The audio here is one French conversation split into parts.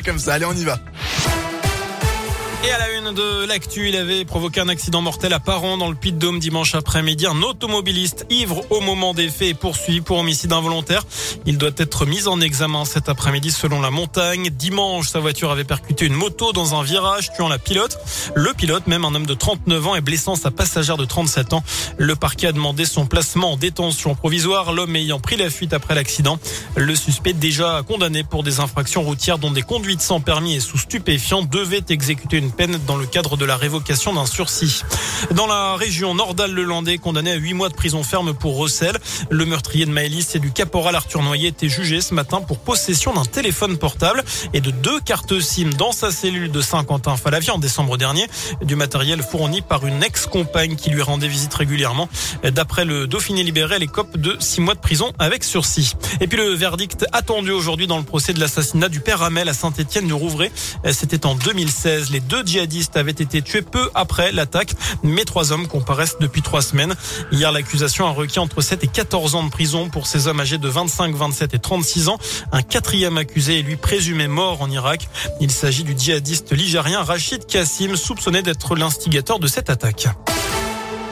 comme ça. Allez, on y va. Et à la une de l'actu, il avait provoqué un accident mortel à Paran dans le Puy-de-Dôme dimanche après-midi. Un automobiliste ivre au moment des faits est poursuivi pour homicide involontaire. Il doit être mis en examen cet après-midi selon la montagne. Dimanche, sa voiture avait percuté une moto dans un virage, tuant la pilote. Le pilote, même un homme de 39 ans, et blessant sa passagère de 37 ans. Le parquet a demandé son placement en détention provisoire, l'homme ayant pris la fuite après l'accident. Le suspect, déjà condamné pour des infractions routières dont des conduites sans permis et sous stupéfiants, devait exécuter une peine dans le cadre de la révocation d'un sursis. Dans la région Nordal-le-Landais, condamné à 8 mois de prison ferme pour recel, le meurtrier de Maëlys et du caporal Arthur Noyer était jugé ce matin pour possession d'un téléphone portable et de deux cartes SIM dans sa cellule de Saint-Quentin-Falavie en décembre dernier, du matériel fourni par une ex-compagne qui lui rendait visite régulièrement. D'après le Dauphiné libéré, les copes de 6 mois de prison avec sursis. Et puis le verdict attendu aujourd'hui dans le procès de l'assassinat du père Hamel à Saint-Étienne du Rouvray. C'était en 2016. Les deux djihadistes avaient été tués peu après l'attaque, mais trois hommes comparaissent depuis trois semaines. Hier, l'accusation a requis entre 7 et 14 ans de prison pour ces hommes âgés de 25, 27 et 36 ans. Un quatrième accusé est lui présumé mort en Irak. Il s'agit du djihadiste ligérien Rachid Kassim, soupçonné d'être l'instigateur de cette attaque.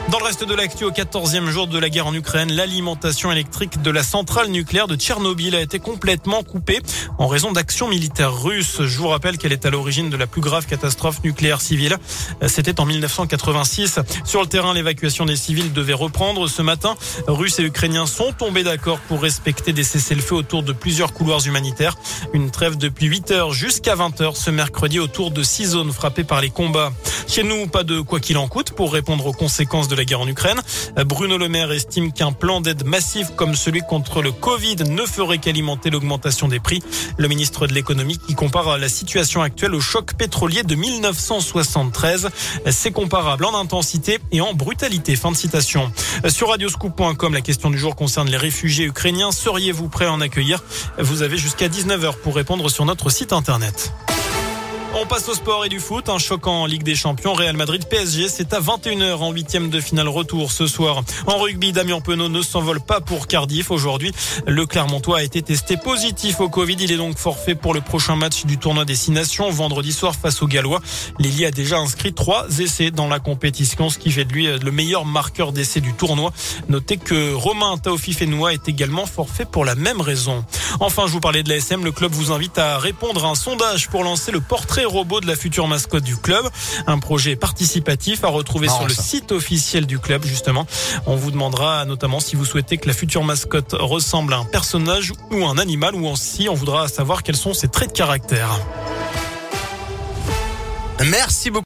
Dans le reste de l'actu, au 14e jour de la guerre en Ukraine, l'alimentation électrique de la centrale nucléaire de Tchernobyl a été complètement coupée en raison d'actions militaires russes. Je vous rappelle qu'elle est à l'origine de la plus grave catastrophe nucléaire civile. C'était en 1986. Sur le terrain, l'évacuation des civils devait reprendre ce matin. Russes et Ukrainiens sont tombés d'accord pour respecter des cessez-le-feu autour de plusieurs couloirs humanitaires. Une trêve depuis 8 heures jusqu'à 20 heures ce mercredi autour de six zones frappées par les combats. Chez nous, pas de quoi qu'il en coûte pour répondre aux conséquences de la guerre en Ukraine. Bruno Le Maire estime qu'un plan d'aide massif comme celui contre le Covid ne ferait qu'alimenter l'augmentation des prix. Le ministre de l'économie qui compare la situation actuelle au choc pétrolier de 1973. C'est comparable en intensité et en brutalité. Fin de citation. Sur radioscoop.com, la question du jour concerne les réfugiés ukrainiens. Seriez-vous prêt à en accueillir? Vous avez jusqu'à 19h pour répondre sur notre site internet. On passe au sport et du foot. Un choquant en Ligue des Champions. Real Madrid PSG, c'est à 21h en huitième de finale retour ce soir. En rugby, Damien Penaud ne s'envole pas pour Cardiff aujourd'hui. Le Clermontois a été testé positif au Covid. Il est donc forfait pour le prochain match du tournoi des Six Nations vendredi soir face aux Gallois. Lily a déjà inscrit trois essais dans la compétition, ce qui fait de lui le meilleur marqueur d'essais du tournoi. Notez que Romain Taofi Fenoua est également forfait pour la même raison. Enfin, je vous parlais de l'ASM. Le club vous invite à répondre à un sondage pour lancer le portrait robot de la future mascotte du club. Un projet participatif à retrouver sur le site officiel du club, justement. On vous demandera notamment si vous souhaitez que la future mascotte ressemble à un personnage ou un animal ou aussi on voudra savoir quels sont ses traits de caractère. Merci beaucoup.